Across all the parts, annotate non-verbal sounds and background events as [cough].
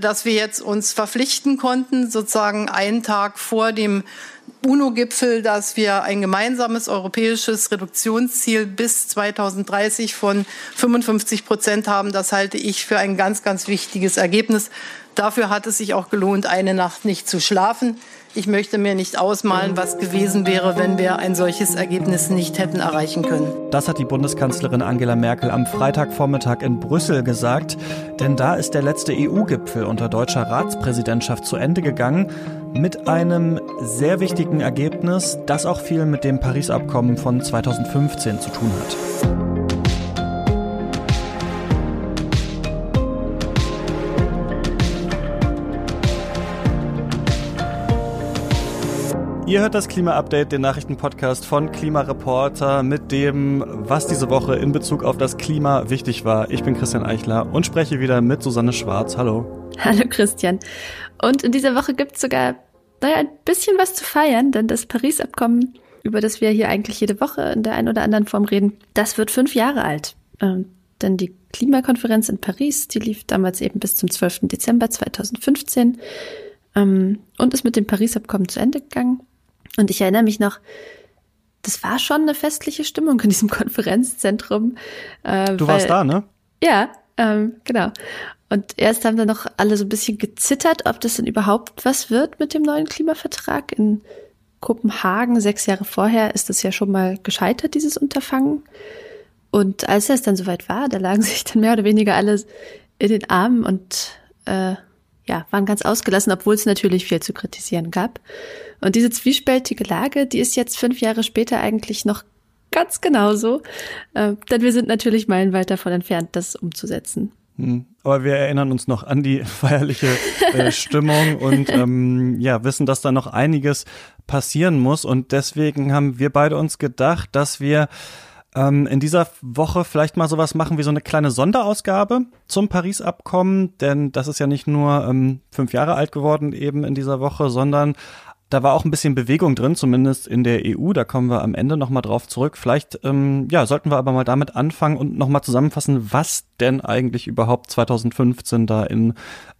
dass wir jetzt uns verpflichten konnten, sozusagen einen Tag vor dem UNO-Gipfel, dass wir ein gemeinsames europäisches Reduktionsziel bis 2030 von 55 Prozent haben. Das halte ich für ein ganz, ganz wichtiges Ergebnis. Dafür hat es sich auch gelohnt, eine Nacht nicht zu schlafen. Ich möchte mir nicht ausmalen, was gewesen wäre, wenn wir ein solches Ergebnis nicht hätten erreichen können. Das hat die Bundeskanzlerin Angela Merkel am Freitagvormittag in Brüssel gesagt. Denn da ist der letzte EU-Gipfel unter deutscher Ratspräsidentschaft zu Ende gegangen mit einem sehr wichtigen Ergebnis, das auch viel mit dem Paris-Abkommen von 2015 zu tun hat. Ihr hört das Klima-Update, den Nachrichtenpodcast von Klimareporter mit dem, was diese Woche in Bezug auf das Klima wichtig war. Ich bin Christian Eichler und spreche wieder mit Susanne Schwarz. Hallo. Hallo Christian. Und in dieser Woche gibt es sogar naja, ein bisschen was zu feiern, denn das Paris-Abkommen, über das wir hier eigentlich jede Woche in der einen oder anderen Form reden, das wird fünf Jahre alt. Ähm, denn die Klimakonferenz in Paris, die lief damals eben bis zum 12. Dezember 2015 ähm, und ist mit dem Paris-Abkommen zu Ende gegangen. Und ich erinnere mich noch, das war schon eine festliche Stimmung in diesem [laughs] Konferenzzentrum. Äh, du weil, warst da, ne? Ja, ähm, genau. Und erst haben dann noch alle so ein bisschen gezittert, ob das denn überhaupt was wird mit dem neuen Klimavertrag. In Kopenhagen, sechs Jahre vorher, ist das ja schon mal gescheitert, dieses Unterfangen. Und als es dann soweit war, da lagen [laughs] sich dann mehr oder weniger alle in den Armen und äh, ja, waren ganz ausgelassen, obwohl es natürlich viel zu kritisieren gab. Und diese zwiespältige Lage, die ist jetzt fünf Jahre später eigentlich noch ganz genauso. Äh, denn wir sind natürlich meilenweit davon entfernt, das umzusetzen. Hm. Aber wir erinnern uns noch an die [laughs] feierliche äh, Stimmung und ähm, ja, wissen, dass da noch einiges passieren muss. Und deswegen haben wir beide uns gedacht, dass wir ähm, in dieser Woche vielleicht mal sowas machen wie so eine kleine Sonderausgabe zum Paris-Abkommen, denn das ist ja nicht nur ähm, fünf Jahre alt geworden eben in dieser Woche, sondern da war auch ein bisschen Bewegung drin, zumindest in der EU. Da kommen wir am Ende nochmal drauf zurück. Vielleicht, ähm, ja, sollten wir aber mal damit anfangen und nochmal zusammenfassen, was denn eigentlich überhaupt 2015 da in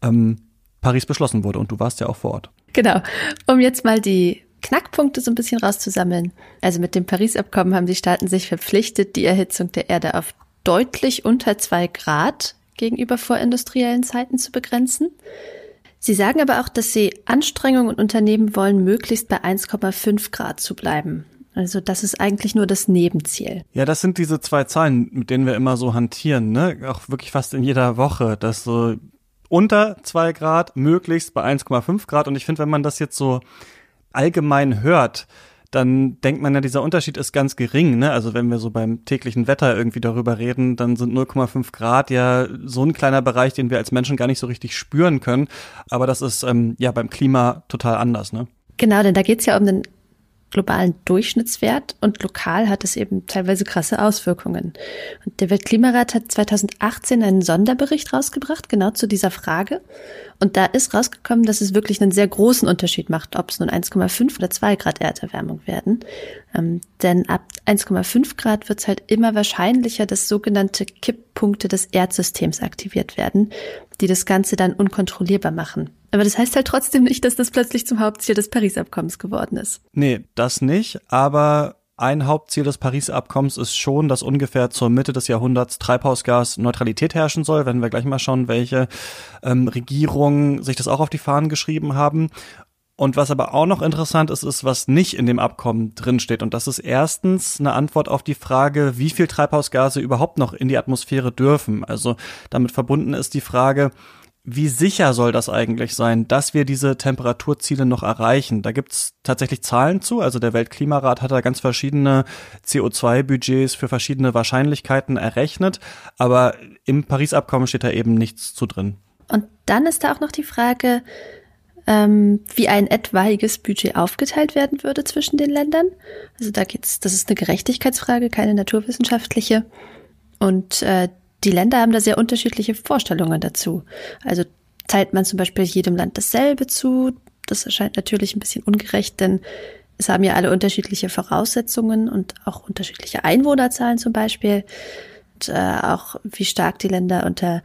ähm, Paris beschlossen wurde. Und du warst ja auch vor Ort. Genau. Um jetzt mal die Knackpunkte so ein bisschen rauszusammeln. Also mit dem Paris-Abkommen haben die Staaten sich verpflichtet, die Erhitzung der Erde auf deutlich unter zwei Grad gegenüber vorindustriellen Zeiten zu begrenzen. Sie sagen aber auch, dass Sie Anstrengungen unternehmen wollen, möglichst bei 1,5 Grad zu bleiben. Also das ist eigentlich nur das Nebenziel. Ja, das sind diese zwei Zahlen, mit denen wir immer so hantieren, ne? Auch wirklich fast in jeder Woche, dass so unter zwei Grad, möglichst bei 1,5 Grad. Und ich finde, wenn man das jetzt so allgemein hört, dann denkt man ja, dieser Unterschied ist ganz gering. Ne? Also wenn wir so beim täglichen Wetter irgendwie darüber reden, dann sind 0,5 Grad ja so ein kleiner Bereich, den wir als Menschen gar nicht so richtig spüren können. Aber das ist ähm, ja beim Klima total anders. Ne? Genau, denn da geht es ja um den globalen Durchschnittswert und lokal hat es eben teilweise krasse Auswirkungen. Und der Weltklimarat hat 2018 einen Sonderbericht rausgebracht, genau zu dieser Frage. Und da ist rausgekommen, dass es wirklich einen sehr großen Unterschied macht, ob es nun 1,5 oder 2 Grad Erderwärmung werden. Ähm, denn ab 1,5 Grad wird es halt immer wahrscheinlicher, dass sogenannte Kipppunkte des Erdsystems aktiviert werden, die das Ganze dann unkontrollierbar machen. Aber das heißt halt trotzdem nicht, dass das plötzlich zum Hauptziel des Paris-Abkommens geworden ist. Nee, das nicht. Aber ein Hauptziel des Paris-Abkommens ist schon, dass ungefähr zur Mitte des Jahrhunderts Treibhausgasneutralität herrschen soll. Wenn wir gleich mal schauen, welche ähm, Regierungen sich das auch auf die Fahnen geschrieben haben. Und was aber auch noch interessant ist, ist, was nicht in dem Abkommen drinsteht. Und das ist erstens eine Antwort auf die Frage, wie viel Treibhausgase überhaupt noch in die Atmosphäre dürfen. Also damit verbunden ist die Frage, wie sicher soll das eigentlich sein, dass wir diese Temperaturziele noch erreichen? Da gibt's tatsächlich Zahlen zu. Also der Weltklimarat hat da ganz verschiedene CO2-Budgets für verschiedene Wahrscheinlichkeiten errechnet. Aber im Paris-Abkommen steht da eben nichts zu drin. Und dann ist da auch noch die Frage, ähm, wie ein etwaiges Budget aufgeteilt werden würde zwischen den Ländern. Also da geht's, das ist eine Gerechtigkeitsfrage, keine naturwissenschaftliche. Und äh, die Länder haben da sehr unterschiedliche Vorstellungen dazu. Also teilt man zum Beispiel jedem Land dasselbe zu. Das erscheint natürlich ein bisschen ungerecht, denn es haben ja alle unterschiedliche Voraussetzungen und auch unterschiedliche Einwohnerzahlen zum Beispiel. Und, äh, auch wie stark die Länder unter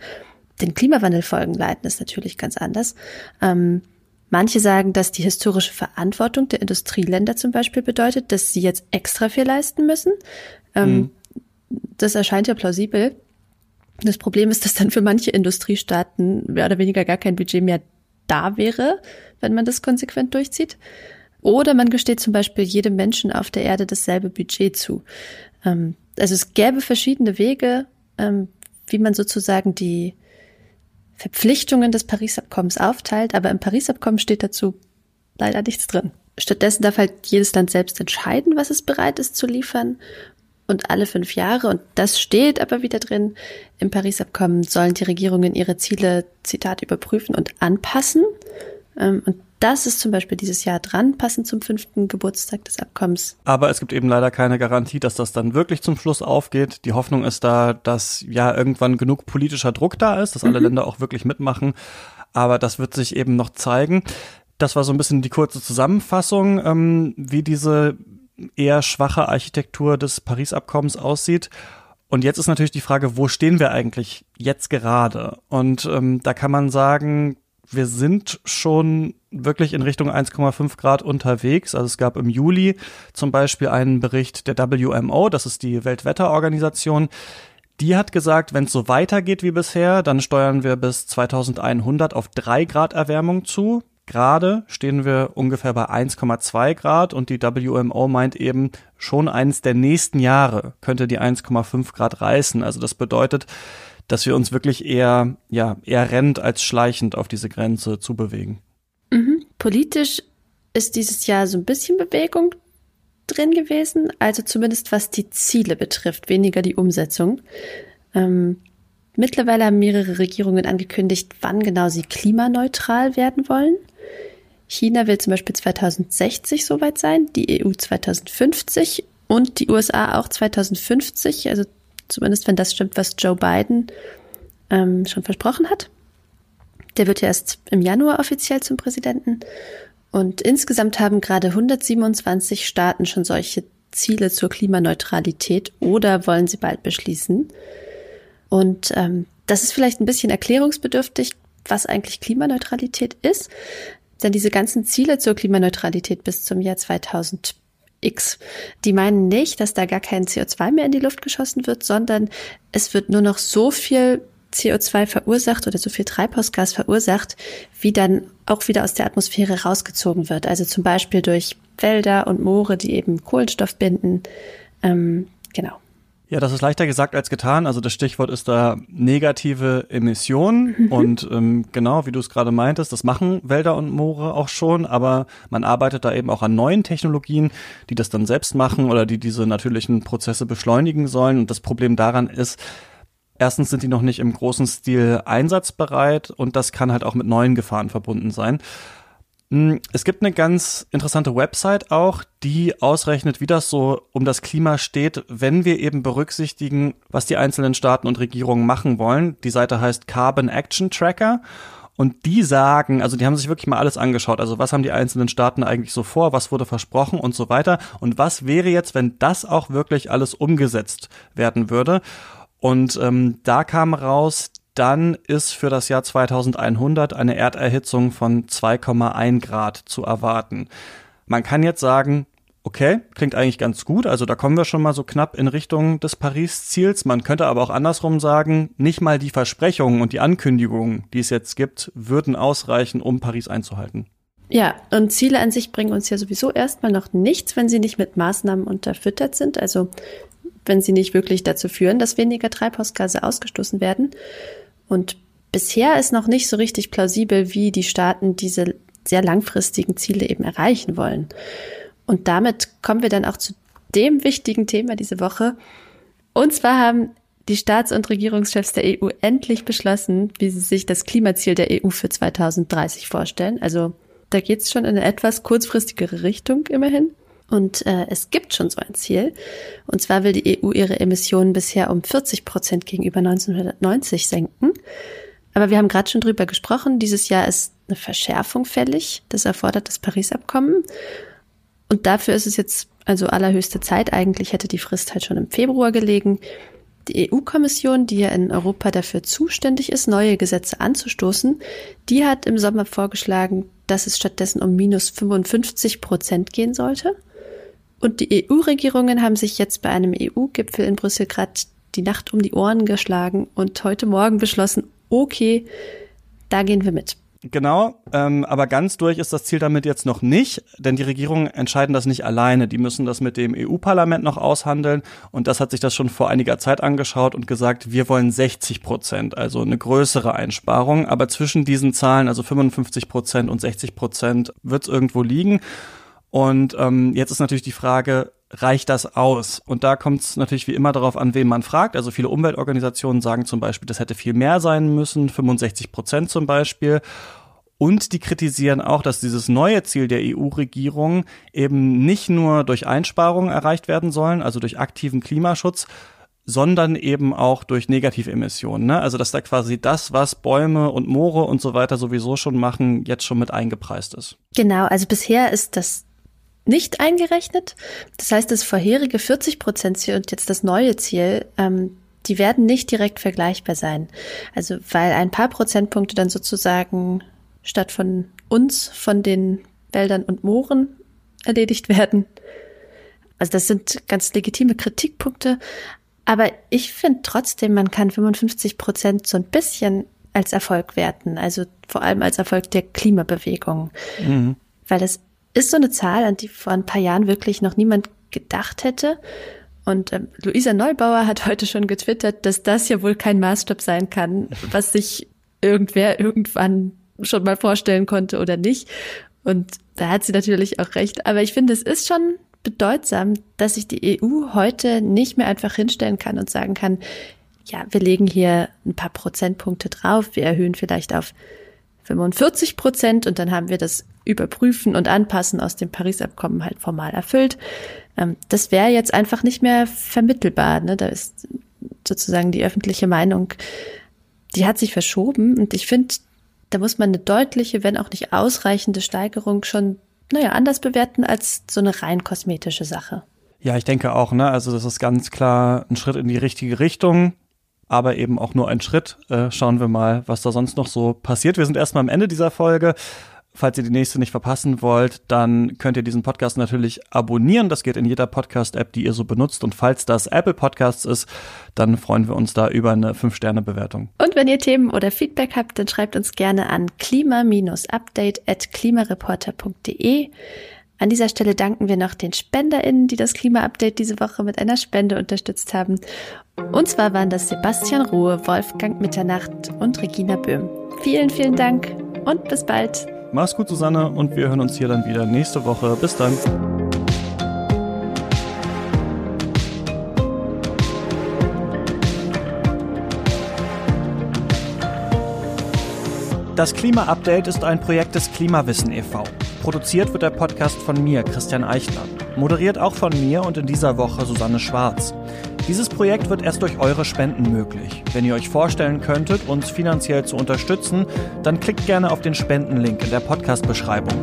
den Klimawandelfolgen leiten, ist natürlich ganz anders. Ähm, manche sagen, dass die historische Verantwortung der Industrieländer zum Beispiel bedeutet, dass sie jetzt extra viel leisten müssen. Ähm, mhm. Das erscheint ja plausibel. Das Problem ist, dass dann für manche Industriestaaten mehr oder weniger gar kein Budget mehr da wäre, wenn man das konsequent durchzieht. Oder man gesteht zum Beispiel jedem Menschen auf der Erde dasselbe Budget zu. Ähm, also es gäbe verschiedene Wege, ähm, wie man sozusagen die Verpflichtungen des Paris-Abkommens aufteilt, aber im Paris-Abkommen steht dazu leider nichts drin. Stattdessen darf halt jedes Land selbst entscheiden, was es bereit ist zu liefern. Und alle fünf Jahre, und das steht aber wieder drin, im Paris-Abkommen sollen die Regierungen ihre Ziele, Zitat, überprüfen und anpassen. Ähm, und das ist zum Beispiel dieses Jahr dran, passend zum fünften Geburtstag des Abkommens. Aber es gibt eben leider keine Garantie, dass das dann wirklich zum Schluss aufgeht. Die Hoffnung ist da, dass ja irgendwann genug politischer Druck da ist, dass alle mhm. Länder auch wirklich mitmachen. Aber das wird sich eben noch zeigen. Das war so ein bisschen die kurze Zusammenfassung, ähm, wie diese eher schwache Architektur des Paris-Abkommens aussieht. Und jetzt ist natürlich die Frage, wo stehen wir eigentlich jetzt gerade? Und ähm, da kann man sagen, wir sind schon wirklich in Richtung 1,5 Grad unterwegs. Also es gab im Juli zum Beispiel einen Bericht der WMO, das ist die Weltwetterorganisation. Die hat gesagt, wenn es so weitergeht wie bisher, dann steuern wir bis 2100 auf 3 Grad Erwärmung zu. Gerade stehen wir ungefähr bei 1,2 Grad und die WMO meint eben, schon eines der nächsten Jahre könnte die 1,5 Grad reißen. Also das bedeutet, dass wir uns wirklich eher, ja, eher rennend als schleichend auf diese Grenze zubewegen. Mhm. Politisch ist dieses Jahr so ein bisschen Bewegung drin gewesen, also zumindest was die Ziele betrifft, weniger die Umsetzung. Ähm, mittlerweile haben mehrere Regierungen angekündigt, wann genau sie klimaneutral werden wollen. China will zum Beispiel 2060 soweit sein, die EU 2050 und die USA auch 2050, also zumindest wenn das stimmt, was Joe Biden ähm, schon versprochen hat. Der wird ja erst im Januar offiziell zum Präsidenten. Und insgesamt haben gerade 127 Staaten schon solche Ziele zur Klimaneutralität oder wollen sie bald beschließen. Und ähm, das ist vielleicht ein bisschen erklärungsbedürftig, was eigentlich Klimaneutralität ist. Denn diese ganzen Ziele zur Klimaneutralität bis zum Jahr 2000 X. Die meinen nicht, dass da gar kein CO2 mehr in die Luft geschossen wird, sondern es wird nur noch so viel CO2 verursacht oder so viel Treibhausgas verursacht, wie dann auch wieder aus der Atmosphäre rausgezogen wird. Also zum Beispiel durch Wälder und Moore, die eben Kohlenstoff binden. Ähm, genau. Ja, das ist leichter gesagt als getan. Also das Stichwort ist da negative Emissionen. Mhm. Und ähm, genau, wie du es gerade meintest, das machen Wälder und Moore auch schon, aber man arbeitet da eben auch an neuen Technologien, die das dann selbst machen oder die diese natürlichen Prozesse beschleunigen sollen. Und das Problem daran ist, Erstens sind die noch nicht im großen Stil einsatzbereit und das kann halt auch mit neuen Gefahren verbunden sein. Hm, es gibt eine ganz interessante Website auch, die ausrechnet, wie das so um das Klima steht, wenn wir eben berücksichtigen, was die einzelnen Staaten und Regierungen machen wollen. Die Seite heißt Carbon Action Tracker. Und die sagen, also die haben sich wirklich mal alles angeschaut. Also was haben die einzelnen Staaten eigentlich so vor? Was wurde versprochen und so weiter? Und was wäre jetzt, wenn das auch wirklich alles umgesetzt werden würde? Und ähm, da kam raus, dann ist für das Jahr 2100 eine Erderhitzung von 2,1 Grad zu erwarten. Man kann jetzt sagen, okay, klingt eigentlich ganz gut, also da kommen wir schon mal so knapp in Richtung des Paris-Ziels. Man könnte aber auch andersrum sagen, nicht mal die Versprechungen und die Ankündigungen, die es jetzt gibt, würden ausreichen, um Paris einzuhalten. Ja, und Ziele an sich bringen uns ja sowieso erstmal noch nichts, wenn sie nicht mit Maßnahmen unterfüttert sind. Also wenn sie nicht wirklich dazu führen, dass weniger Treibhausgase ausgestoßen werden. Und bisher ist noch nicht so richtig plausibel, wie die Staaten diese sehr langfristigen Ziele eben erreichen wollen. Und damit kommen wir dann auch zu dem wichtigen Thema diese Woche. Und zwar haben die Staats- und Regierungschefs der EU endlich beschlossen, wie sie sich das Klimaziel der EU für 2030 vorstellen. Also da geht es schon in eine etwas kurzfristigere Richtung immerhin. Und äh, es gibt schon so ein Ziel. Und zwar will die EU ihre Emissionen bisher um 40 Prozent gegenüber 1990 senken. Aber wir haben gerade schon drüber gesprochen. Dieses Jahr ist eine Verschärfung fällig. Das erfordert das Paris-Abkommen. Und dafür ist es jetzt also allerhöchste Zeit. Eigentlich hätte die Frist halt schon im Februar gelegen. Die EU-Kommission, die ja in Europa dafür zuständig ist, neue Gesetze anzustoßen, die hat im Sommer vorgeschlagen, dass es stattdessen um minus 55 Prozent gehen sollte. Und die EU-Regierungen haben sich jetzt bei einem EU-Gipfel in Brüssel gerade die Nacht um die Ohren geschlagen und heute Morgen beschlossen, okay, da gehen wir mit. Genau, ähm, aber ganz durch ist das Ziel damit jetzt noch nicht, denn die Regierungen entscheiden das nicht alleine. Die müssen das mit dem EU-Parlament noch aushandeln und das hat sich das schon vor einiger Zeit angeschaut und gesagt, wir wollen 60 Prozent, also eine größere Einsparung. Aber zwischen diesen Zahlen, also 55 Prozent und 60 Prozent, wird es irgendwo liegen. Und ähm, jetzt ist natürlich die Frage, reicht das aus? Und da kommt es natürlich wie immer darauf an, wen man fragt. Also viele Umweltorganisationen sagen zum Beispiel, das hätte viel mehr sein müssen, 65 Prozent zum Beispiel. Und die kritisieren auch, dass dieses neue Ziel der EU-Regierung eben nicht nur durch Einsparungen erreicht werden sollen, also durch aktiven Klimaschutz, sondern eben auch durch Negativemissionen. Ne? Also dass da quasi das, was Bäume und Moore und so weiter sowieso schon machen, jetzt schon mit eingepreist ist. Genau, also bisher ist das nicht eingerechnet. Das heißt, das vorherige 40 Prozent Ziel und jetzt das neue Ziel, ähm, die werden nicht direkt vergleichbar sein. Also weil ein paar Prozentpunkte dann sozusagen statt von uns, von den Wäldern und Mooren erledigt werden. Also das sind ganz legitime Kritikpunkte. Aber ich finde trotzdem, man kann 55 Prozent so ein bisschen als Erfolg werten. Also vor allem als Erfolg der Klimabewegung. Mhm. Weil das ist so eine Zahl, an die vor ein paar Jahren wirklich noch niemand gedacht hätte. Und ähm, Luisa Neubauer hat [laughs] heute schon getwittert, dass das ja wohl kein Maßstab sein kann, was sich irgendwer irgendwann schon mal vorstellen konnte oder nicht. Und da hat sie natürlich auch recht. Aber ich finde, es ist schon bedeutsam, dass sich die EU heute nicht mehr einfach hinstellen kann und sagen kann, ja, wir legen hier ein paar Prozentpunkte drauf, wir erhöhen vielleicht auf 45 Prozent und dann haben wir das Überprüfen und Anpassen aus dem Paris-Abkommen halt formal erfüllt. Ähm, das wäre jetzt einfach nicht mehr vermittelbar. Ne? Da ist sozusagen die öffentliche Meinung, die hat sich verschoben und ich finde, da muss man eine deutliche, wenn auch nicht ausreichende Steigerung schon, naja, anders bewerten als so eine rein kosmetische Sache. Ja, ich denke auch, ne? Also das ist ganz klar ein Schritt in die richtige Richtung aber eben auch nur ein Schritt. Äh, schauen wir mal, was da sonst noch so passiert. Wir sind erstmal am Ende dieser Folge. Falls ihr die nächste nicht verpassen wollt, dann könnt ihr diesen Podcast natürlich abonnieren. Das geht in jeder Podcast-App, die ihr so benutzt. Und falls das Apple Podcasts ist, dann freuen wir uns da über eine 5-Sterne-Bewertung. Und wenn ihr Themen oder Feedback habt, dann schreibt uns gerne an klima-update at klimareporter.de. An dieser Stelle danken wir noch den SpenderInnen, die das Klima-Update diese Woche mit einer Spende unterstützt haben. Und zwar waren das Sebastian Ruhe, Wolfgang Mitternacht und Regina Böhm. Vielen, vielen Dank und bis bald. Mach's gut, Susanne, und wir hören uns hier dann wieder nächste Woche. Bis dann. Das Klima-Update ist ein Projekt des Klimawissen e.V. Produziert wird der Podcast von mir, Christian Eichler. Moderiert auch von mir und in dieser Woche Susanne Schwarz. Dieses Projekt wird erst durch eure Spenden möglich. Wenn ihr euch vorstellen könntet, uns finanziell zu unterstützen, dann klickt gerne auf den Spendenlink in der Podcast-Beschreibung.